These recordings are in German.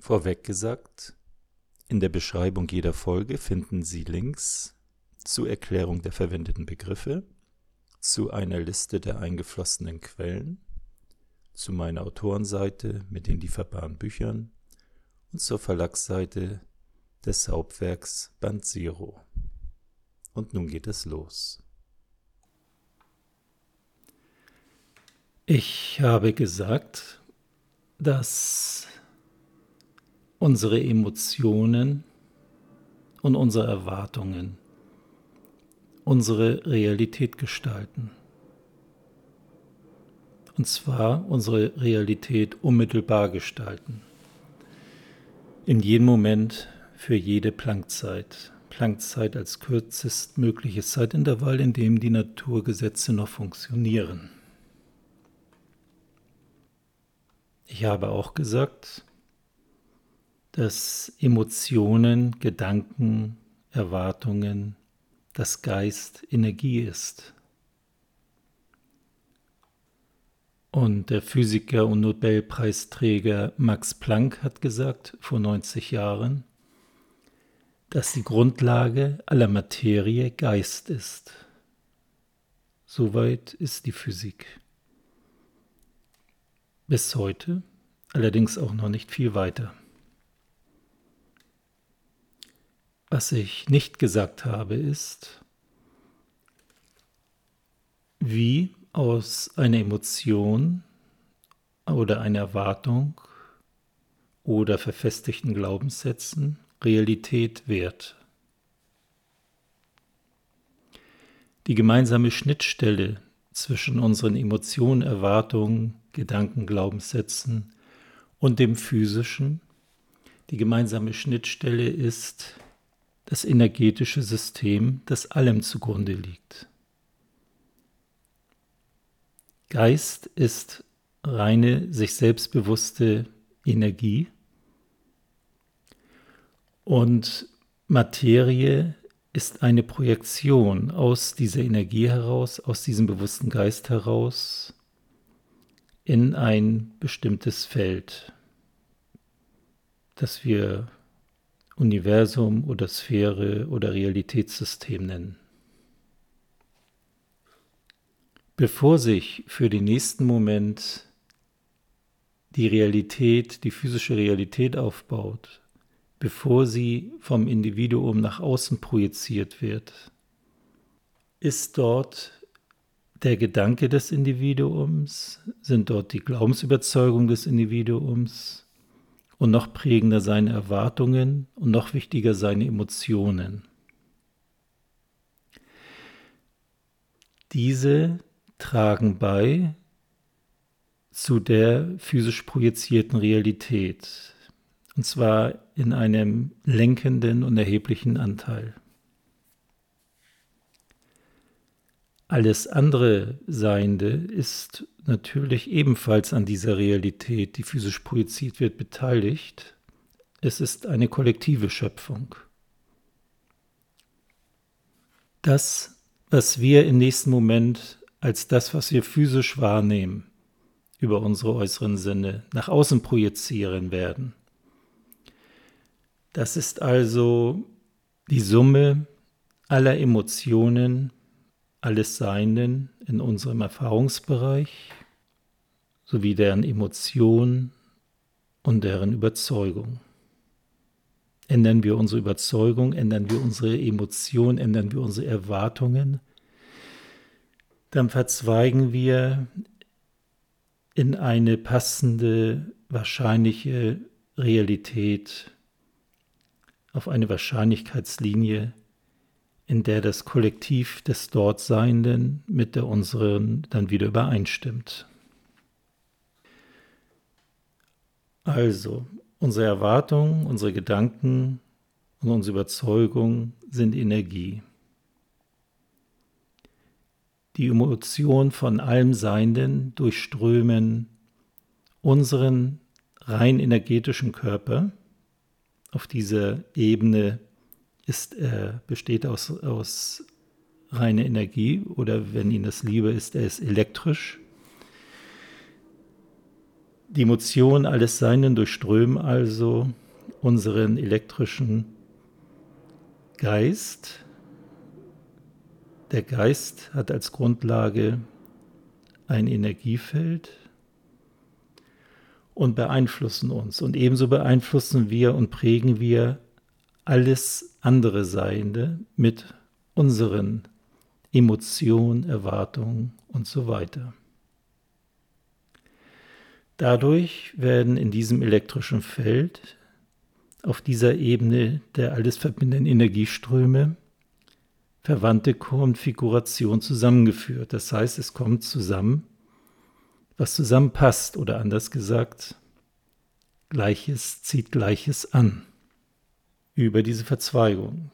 Vorweg gesagt, in der Beschreibung jeder Folge finden Sie Links zur Erklärung der verwendeten Begriffe, zu einer Liste der eingeflossenen Quellen, zu meiner Autorenseite mit den lieferbaren Büchern und zur Verlagsseite des Hauptwerks Band Zero. Und nun geht es los. Ich habe gesagt, dass unsere Emotionen und unsere Erwartungen unsere Realität gestalten. Und zwar unsere Realität unmittelbar gestalten. In jedem Moment für jede Planckzeit. Planckzeit als kürzestmögliches Zeitintervall, in dem die Naturgesetze noch funktionieren. Ich habe auch gesagt, dass Emotionen, Gedanken, Erwartungen, das Geist Energie ist. Und der Physiker und Nobelpreisträger Max Planck hat gesagt vor 90 Jahren, dass die Grundlage aller Materie Geist ist. Soweit ist die Physik. Bis heute allerdings auch noch nicht viel weiter. Was ich nicht gesagt habe, ist, wie aus einer Emotion oder einer Erwartung oder verfestigten Glaubenssätzen Realität wird. Die gemeinsame Schnittstelle zwischen unseren Emotionen, Erwartungen, Gedanken, Glaubenssätzen und dem physischen, die gemeinsame Schnittstelle ist das energetische System, das allem zugrunde liegt. Geist ist reine, sich selbstbewusste Energie und Materie ist eine Projektion aus dieser Energie heraus, aus diesem bewussten Geist heraus in ein bestimmtes Feld, das wir Universum oder Sphäre oder Realitätssystem nennen. Bevor sich für den nächsten Moment die Realität, die physische Realität aufbaut, bevor sie vom Individuum nach außen projiziert wird, ist dort der Gedanke des Individuums, sind dort die Glaubensüberzeugung des Individuums, und noch prägender seine Erwartungen und noch wichtiger seine Emotionen. Diese tragen bei zu der physisch projizierten Realität, und zwar in einem lenkenden und erheblichen Anteil. Alles andere Seiende ist natürlich ebenfalls an dieser Realität, die physisch projiziert wird, beteiligt. Es ist eine kollektive Schöpfung. Das, was wir im nächsten Moment als das, was wir physisch wahrnehmen, über unsere äußeren Sinne nach außen projizieren werden. Das ist also die Summe aller Emotionen, alles Seienden in unserem Erfahrungsbereich sowie deren Emotion und deren Überzeugung. Ändern wir unsere Überzeugung, ändern wir unsere Emotion, ändern wir unsere Erwartungen, dann verzweigen wir in eine passende, wahrscheinliche Realität, auf eine Wahrscheinlichkeitslinie, in der das Kollektiv des Dortseienden mit der unseren dann wieder übereinstimmt. Also, unsere Erwartungen, unsere Gedanken und unsere Überzeugung sind Energie. Die Emotionen von allem Seienden durchströmen unseren rein energetischen Körper. Auf dieser Ebene ist, er besteht aus, aus reiner Energie oder wenn Ihnen das lieber ist, er ist elektrisch. Die Emotionen alles Seinen durchströmen also unseren elektrischen Geist. Der Geist hat als Grundlage ein Energiefeld und beeinflussen uns. Und ebenso beeinflussen wir und prägen wir alles andere Seiende mit unseren Emotionen, Erwartungen und so weiter. Dadurch werden in diesem elektrischen Feld auf dieser Ebene der alles verbindenden Energieströme verwandte Konfiguration zusammengeführt. Das heißt, es kommt zusammen, was zusammenpasst oder anders gesagt, Gleiches zieht Gleiches an über diese Verzweigung.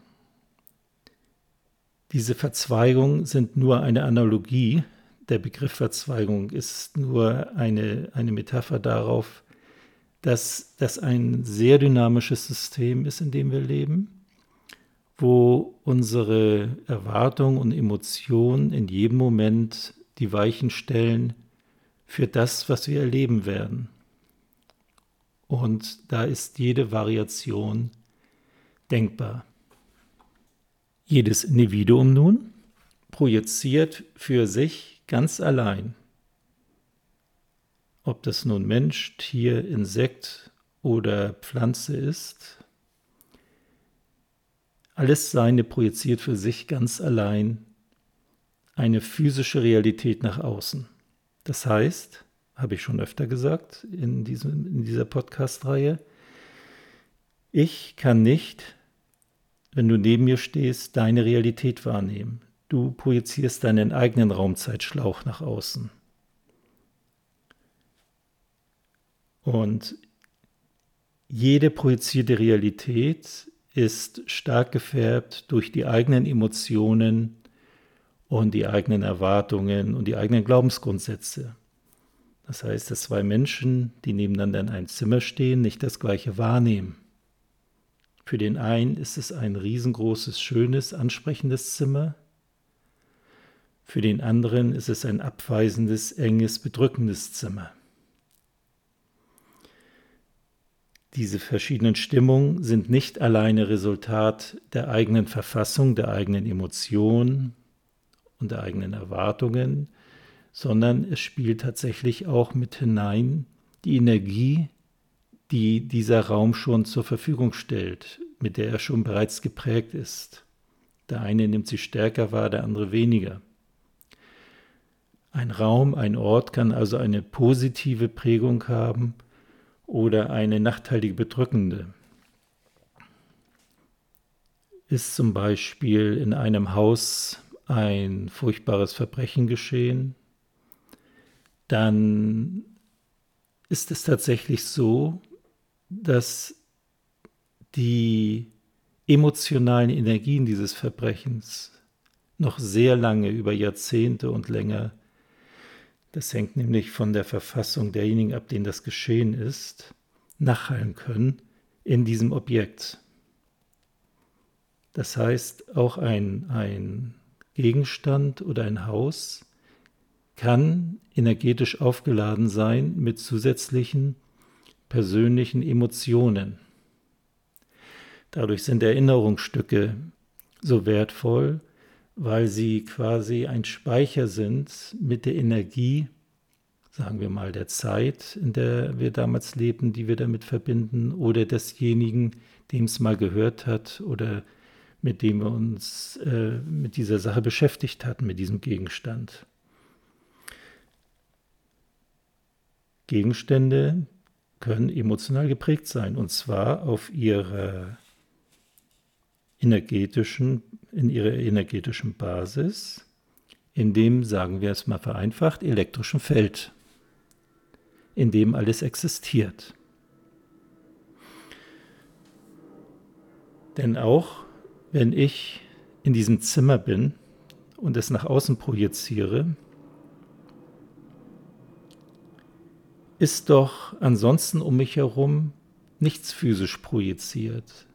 Diese Verzweigungen sind nur eine Analogie. Der Begriff Verzweigung ist nur eine, eine Metapher darauf, dass das ein sehr dynamisches System ist, in dem wir leben, wo unsere Erwartungen und Emotionen in jedem Moment die Weichen stellen für das, was wir erleben werden. Und da ist jede Variation denkbar. Jedes Individuum nun projiziert für sich ganz allein, ob das nun Mensch, Tier, Insekt oder Pflanze ist, alles Seine projiziert für sich ganz allein eine physische Realität nach außen. Das heißt, habe ich schon öfter gesagt in, diesem, in dieser Podcast-Reihe, ich kann nicht wenn du neben mir stehst, deine Realität wahrnehmen. Du projizierst deinen eigenen Raumzeitschlauch nach außen. Und jede projizierte Realität ist stark gefärbt durch die eigenen Emotionen und die eigenen Erwartungen und die eigenen Glaubensgrundsätze. Das heißt, dass zwei Menschen, die nebeneinander in einem Zimmer stehen, nicht das gleiche wahrnehmen. Für den einen ist es ein riesengroßes, schönes, ansprechendes Zimmer. Für den anderen ist es ein abweisendes, enges, bedrückendes Zimmer. Diese verschiedenen Stimmungen sind nicht alleine Resultat der eigenen Verfassung, der eigenen Emotionen und der eigenen Erwartungen, sondern es spielt tatsächlich auch mit hinein die Energie, die dieser Raum schon zur Verfügung stellt, mit der er schon bereits geprägt ist. Der eine nimmt sie stärker wahr, der andere weniger. Ein Raum, ein Ort kann also eine positive Prägung haben oder eine nachteilige bedrückende. Ist zum Beispiel in einem Haus ein furchtbares Verbrechen geschehen, dann ist es tatsächlich so, dass die emotionalen Energien dieses Verbrechens noch sehr lange, über Jahrzehnte und länger, das hängt nämlich von der Verfassung derjenigen ab, denen das geschehen ist, nachhallen können in diesem Objekt. Das heißt, auch ein, ein Gegenstand oder ein Haus kann energetisch aufgeladen sein mit zusätzlichen persönlichen Emotionen. Dadurch sind Erinnerungsstücke so wertvoll, weil sie quasi ein Speicher sind mit der Energie, sagen wir mal, der Zeit, in der wir damals lebten, die wir damit verbinden, oder desjenigen, dem es mal gehört hat oder mit dem wir uns äh, mit dieser Sache beschäftigt hatten, mit diesem Gegenstand. Gegenstände, können emotional geprägt sein und zwar auf ihrer energetischen, in ihrer energetischen Basis, in dem, sagen wir es mal vereinfacht, elektrischen Feld, in dem alles existiert. Denn auch wenn ich in diesem Zimmer bin und es nach außen projiziere, ist doch ansonsten um mich herum nichts physisch projiziert.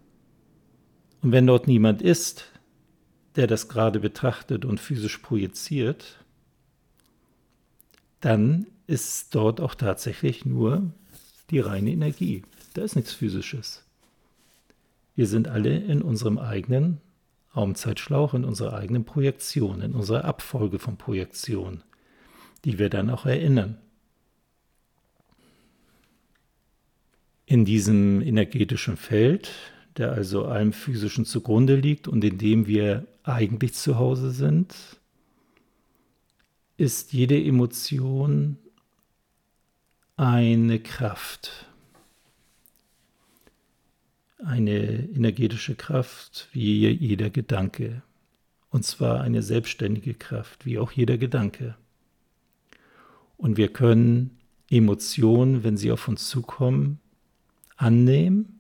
Und wenn dort niemand ist, der das gerade betrachtet und physisch projiziert, dann ist dort auch tatsächlich nur die reine Energie. Da ist nichts Physisches. Wir sind alle in unserem eigenen Raumzeitschlauch, in unserer eigenen Projektion, in unserer Abfolge von Projektionen, die wir dann auch erinnern. In diesem energetischen Feld, der also allem Physischen zugrunde liegt und in dem wir eigentlich zu Hause sind, ist jede Emotion eine Kraft, eine energetische Kraft wie jeder Gedanke. Und zwar eine selbstständige Kraft, wie auch jeder Gedanke. Und wir können Emotionen, wenn sie auf uns zukommen, annehmen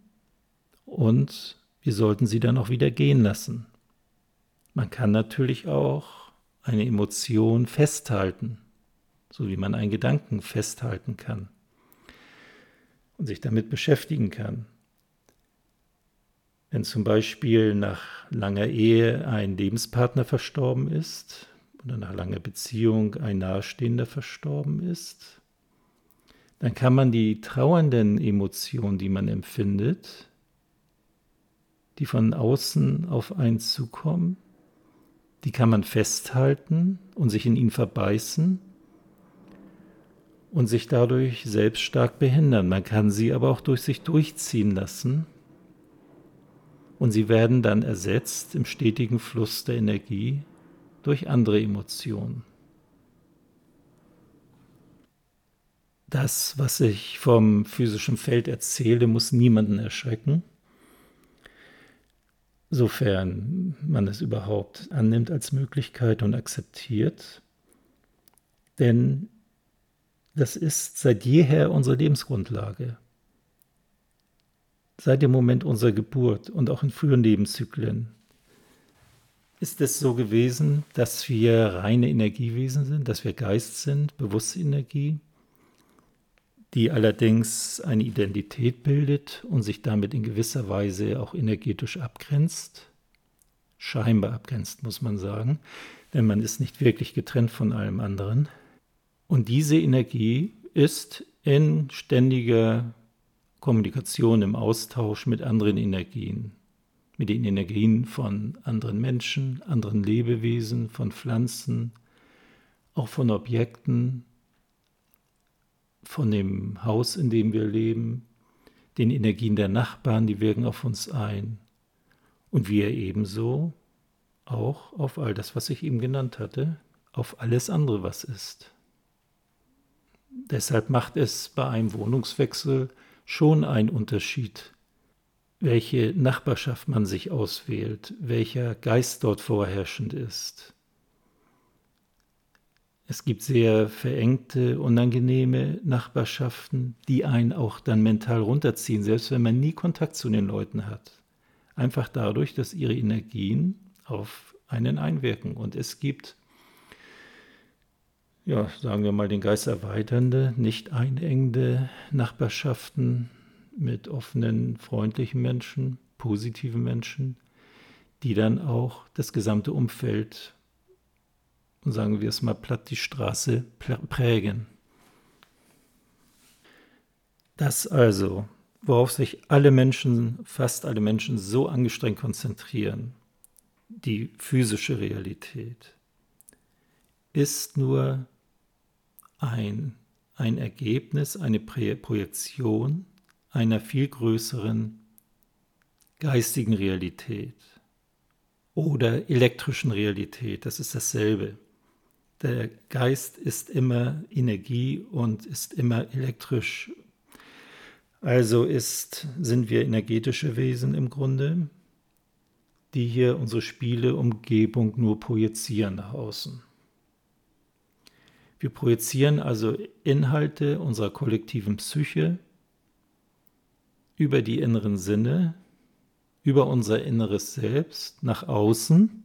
und wir sollten sie dann auch wieder gehen lassen. Man kann natürlich auch eine Emotion festhalten, so wie man einen Gedanken festhalten kann und sich damit beschäftigen kann. Wenn zum Beispiel nach langer Ehe ein Lebenspartner verstorben ist oder nach langer Beziehung ein Nahestehender verstorben ist, dann kann man die trauernden Emotionen, die man empfindet, die von außen auf einen zukommen, die kann man festhalten und sich in ihn verbeißen und sich dadurch selbst stark behindern. Man kann sie aber auch durch sich durchziehen lassen und sie werden dann ersetzt im stetigen Fluss der Energie durch andere Emotionen. Das, was ich vom physischen Feld erzähle, muss niemanden erschrecken, sofern man es überhaupt annimmt als Möglichkeit und akzeptiert. Denn das ist seit jeher unsere Lebensgrundlage seit dem Moment unserer Geburt und auch in früheren Lebenszyklen ist es so gewesen, dass wir reine Energiewesen sind, dass wir Geist sind, bewusste Energie, die allerdings eine Identität bildet und sich damit in gewisser Weise auch energetisch abgrenzt, scheinbar abgrenzt, muss man sagen, denn man ist nicht wirklich getrennt von allem anderen. Und diese Energie ist in ständiger Kommunikation, im Austausch mit anderen Energien, mit den Energien von anderen Menschen, anderen Lebewesen, von Pflanzen, auch von Objekten, von dem Haus, in dem wir leben, den Energien der Nachbarn, die wirken auf uns ein und wir ebenso auch auf all das, was ich eben genannt hatte, auf alles andere, was ist. Deshalb macht es bei einem Wohnungswechsel schon ein Unterschied, welche Nachbarschaft man sich auswählt, welcher Geist dort vorherrschend ist. Es gibt sehr verengte, unangenehme Nachbarschaften, die einen auch dann mental runterziehen, selbst wenn man nie Kontakt zu den Leuten hat. Einfach dadurch, dass ihre Energien auf einen einwirken. Und es gibt ja, sagen wir mal, den Geist erweiternde, nicht einengende Nachbarschaften mit offenen, freundlichen Menschen, positiven Menschen, die dann auch das gesamte Umfeld, sagen wir es mal platt, die Straße prägen. Das also, worauf sich alle Menschen, fast alle Menschen so angestrengt konzentrieren, die physische Realität, ist nur ein, ein Ergebnis, eine Projektion einer viel größeren geistigen Realität oder elektrischen Realität. Das ist dasselbe. Der Geist ist immer Energie und ist immer elektrisch. Also ist, sind wir energetische Wesen im Grunde, die hier unsere Spiele, Umgebung nur projizieren nach außen. Wir projizieren also Inhalte unserer kollektiven Psyche über die inneren Sinne, über unser inneres Selbst nach außen,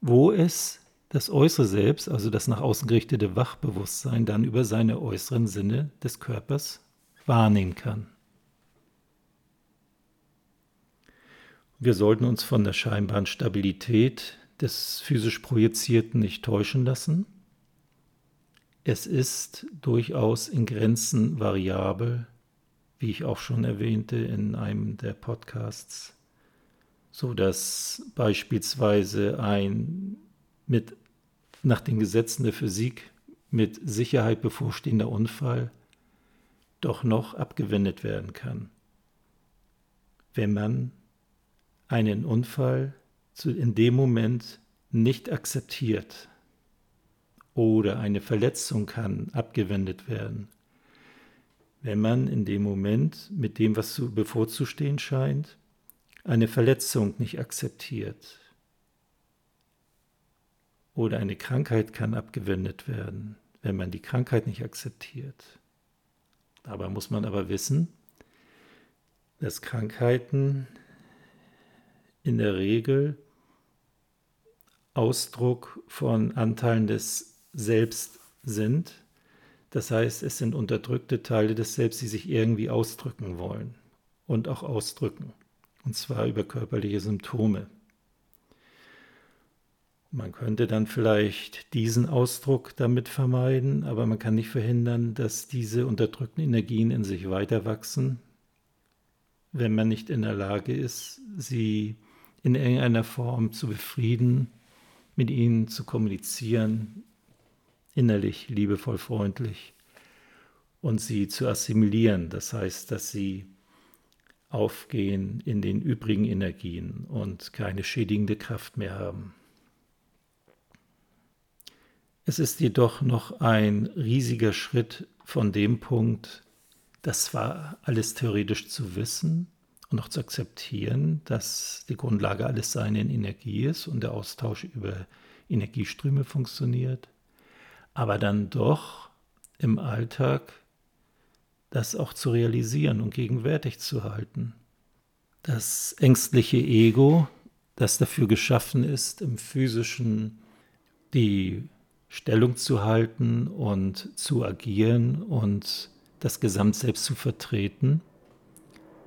wo es das äußere Selbst, also das nach außen gerichtete Wachbewusstsein, dann über seine äußeren Sinne des Körpers wahrnehmen kann. Wir sollten uns von der scheinbaren Stabilität des physisch Projizierten nicht täuschen lassen Es ist durchaus in Grenzen variabel, wie ich auch schon erwähnte in einem der Podcasts, so dass beispielsweise ein mit nach den Gesetzen der Physik mit Sicherheit bevorstehender Unfall doch noch abgewendet werden kann. Wenn man einen Unfall in dem Moment nicht akzeptiert oder eine Verletzung kann abgewendet werden, wenn man in dem Moment mit dem, was zu bevorzustehen scheint, eine Verletzung nicht akzeptiert oder eine Krankheit kann abgewendet werden, wenn man die Krankheit nicht akzeptiert. Dabei muss man aber wissen, dass Krankheiten in der Regel Ausdruck von Anteilen des Selbst sind. Das heißt, es sind unterdrückte Teile des Selbst, die sich irgendwie ausdrücken wollen und auch ausdrücken. Und zwar über körperliche Symptome. Man könnte dann vielleicht diesen Ausdruck damit vermeiden, aber man kann nicht verhindern, dass diese unterdrückten Energien in sich weiter wachsen, wenn man nicht in der Lage ist, sie in irgendeiner Form zu befrieden, mit ihnen zu kommunizieren, innerlich, liebevoll, freundlich und sie zu assimilieren. Das heißt, dass sie aufgehen in den übrigen Energien und keine schädigende Kraft mehr haben. Es ist jedoch noch ein riesiger Schritt von dem Punkt, das zwar alles theoretisch zu wissen und auch zu akzeptieren, dass die Grundlage alles Sein in Energie ist und der Austausch über Energieströme funktioniert, aber dann doch im Alltag das auch zu realisieren und gegenwärtig zu halten. Das ängstliche Ego, das dafür geschaffen ist, im physischen die Stellung zu halten und zu agieren und das Gesamtselbst zu vertreten,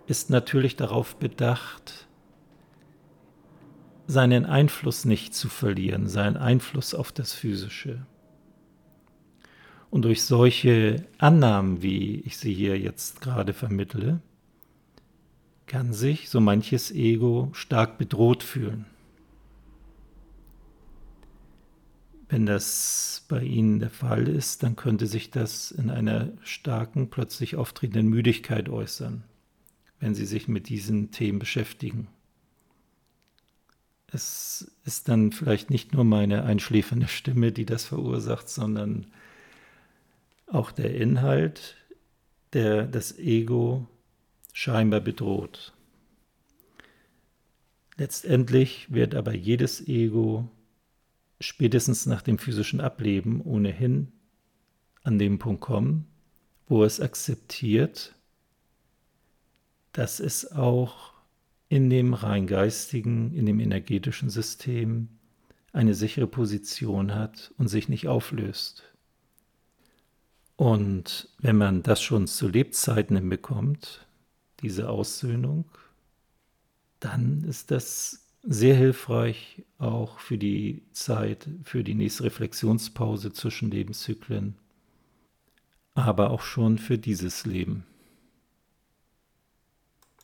ist natürlich darauf bedacht, seinen Einfluss nicht zu verlieren, seinen Einfluss auf das Physische. Und durch solche Annahmen, wie ich sie hier jetzt gerade vermittle, kann sich so manches Ego stark bedroht fühlen. Wenn das bei Ihnen der Fall ist, dann könnte sich das in einer starken, plötzlich auftretenden Müdigkeit äußern, wenn Sie sich mit diesen Themen beschäftigen. Es ist dann vielleicht nicht nur meine einschläfernde Stimme, die das verursacht, sondern auch der Inhalt, der das Ego scheinbar bedroht. Letztendlich wird aber jedes Ego spätestens nach dem physischen Ableben ohnehin an dem Punkt kommen, wo es akzeptiert, dass es auch in dem rein geistigen, in dem energetischen System eine sichere Position hat und sich nicht auflöst. Und wenn man das schon zu Lebzeiten hinbekommt, diese Aussöhnung, dann ist das sehr hilfreich auch für die Zeit, für die nächste Reflexionspause zwischen Lebenszyklen, aber auch schon für dieses Leben.